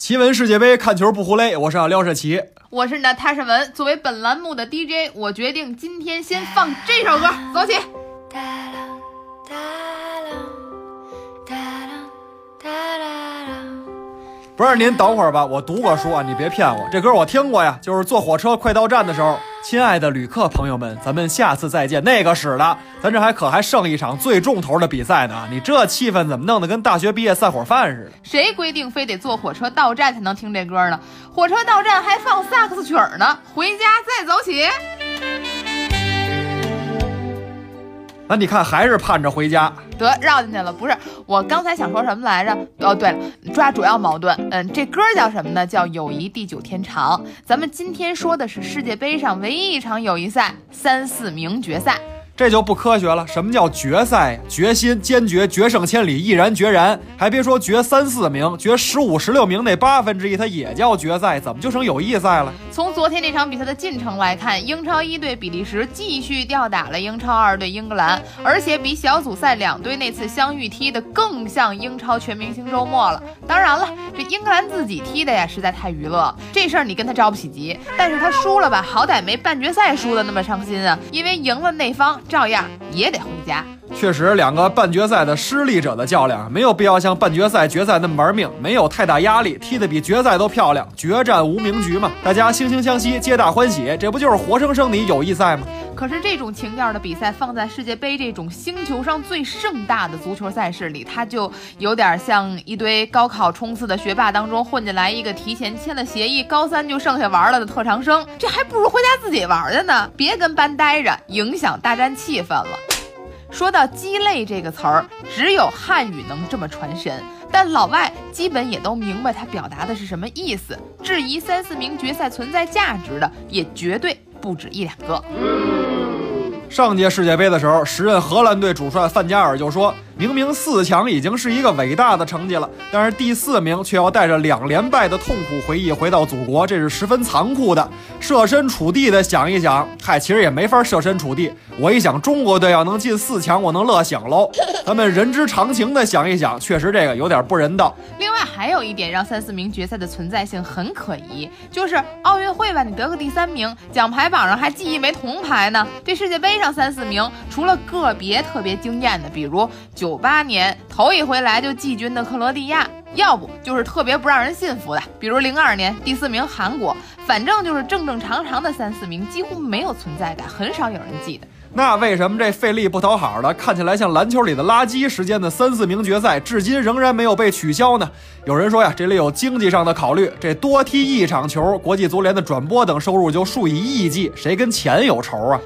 奇闻世界杯，看球不胡累。我是廖社奇，我是你的踏实文。作为本栏目的 DJ，我决定今天先放这首歌，走起。不是您等会儿吧，我读过书啊，你别骗我，这歌我听过呀，就是坐火车快到站的时候。亲爱的旅客朋友们，咱们下次再见。那个使的，咱这还可还剩一场最重头的比赛呢。你这气氛怎么弄得跟大学毕业散伙饭似的？谁规定非得坐火车到站才能听这歌呢？火车到站还放萨克斯曲呢。回家再走起。那你看，还是盼着回家，得绕进去了。不是，我刚才想说什么来着？哦，对了，抓主要矛盾。嗯，这歌叫什么呢？叫《友谊地久天长》。咱们今天说的是世界杯上唯一一场友谊赛——三四名决赛。这就不科学了。什么叫决赛？决心坚决，决胜千里，毅然决然。还别说决三四名，决十五、十六名那八分之一，它也叫决赛。怎么就成友谊赛了？从昨天这场比赛的进程来看，英超一队比利时继续吊打了英超二队英格兰，而且比小组赛两队那次相遇踢的更像英超全明星周末了。当然了，这英格兰自己踢的呀，实在太娱乐，这事儿你跟他着不起急。但是他输了吧，好歹没半决赛输的那么伤心啊，因为赢了那方。照样也得回家。确实，两个半决赛的失利者的较量，没有必要像半决赛、决赛那么玩命，没有太大压力，踢得比决赛都漂亮。决战无名局嘛，大家惺惺相惜，皆大欢喜，这不就是活生生的友谊赛吗？可是这种情调的比赛放在世界杯这种星球上最盛大的足球赛事里，它就有点像一堆高考冲刺的学霸当中混进来一个提前签了协议，高三就剩下玩了的特长生，这还不如回家自己玩去呢，别跟班待着，影响大战气氛了。说到鸡肋这个词儿，只有汉语能这么传神，但老外基本也都明白它表达的是什么意思。质疑三四名决赛存在价值的，也绝对不止一两个。上届世界杯的时候，时任荷兰队主帅范加尔就说。明明四强已经是一个伟大的成绩了，但是第四名却要带着两连败的痛苦回忆回到祖国，这是十分残酷的。设身处地的想一想，嗨，其实也没法设身处地。我一想，中国队要能进四强，我能乐醒喽。咱们人之常情的想一想，确实这个有点不人道。另外还有一点让三四名决赛的存在性很可疑，就是奥运会吧，你得个第三名，奖牌榜上还记一枚铜牌呢。这世界杯上三四名，除了个别特别惊艳的，比如九。九八年头一回来就季军的克罗地亚，要不就是特别不让人信服的，比如零二年第四名韩国，反正就是正正常常的三四名，几乎没有存在感，很少有人记得。那为什么这费力不讨好的，看起来像篮球里的垃圾时间的三四名决赛，至今仍然没有被取消呢？有人说呀，这里有经济上的考虑，这多踢一场球，国际足联的转播等收入就数以亿计，谁跟钱有仇啊？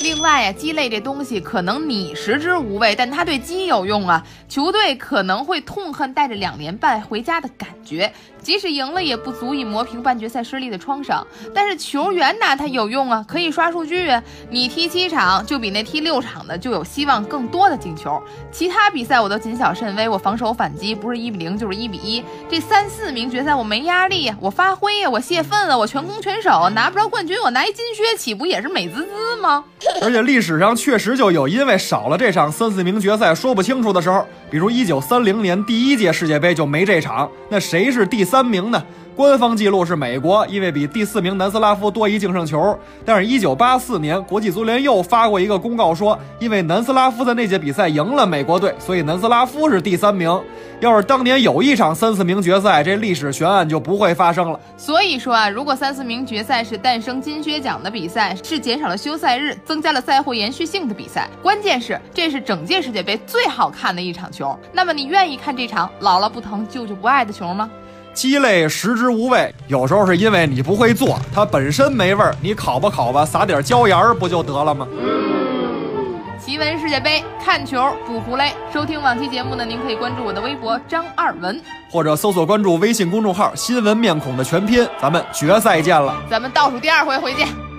另外呀，鸡肋这东西可能你食之无味，但它对鸡有用啊。球队可能会痛恨带着两连败回家的感觉，即使赢了也不足以磨平半决赛失利的创伤。但是球员拿，他有用啊，可以刷数据啊。你踢七场就比那踢六场的就有希望更多的进球。其他比赛我都谨小慎微，我防守反击不是一比零就是一比一。这三四名决赛我没压力呀，我发挥呀，我泄愤了，我全攻全守，拿不着冠军我拿一金靴，岂不也是美滋滋吗？而且历史上确实就有因为少了这场三四名决赛说不清楚的时候，比如一九三零年第一届世界杯就没这场，那谁是第三名呢？官方记录是美国，因为比第四名南斯拉夫多一净胜球。但是，一九八四年国际足联又发过一个公告说，因为南斯拉夫在那届比赛赢了美国队，所以南斯拉夫是第三名。要是当年有一场三四名决赛，这历史悬案就不会发生了。所以说啊，如果三四名决赛是诞生金靴奖的比赛，是减少了休赛日、增加了赛会延续性的比赛，关键是这是整届世界杯最好看的一场球，那么你愿意看这场姥姥不疼舅舅不爱的球吗？鸡肋食之无味，有时候是因为你不会做，它本身没味儿，你烤吧烤吧，撒点椒盐儿不就得了吗？奇闻世界杯，看球不胡勒。收听往期节目呢，您可以关注我的微博张二文，或者搜索关注微信公众号“新闻面孔”的全拼。咱们决赛见了，咱们倒数第二回回见。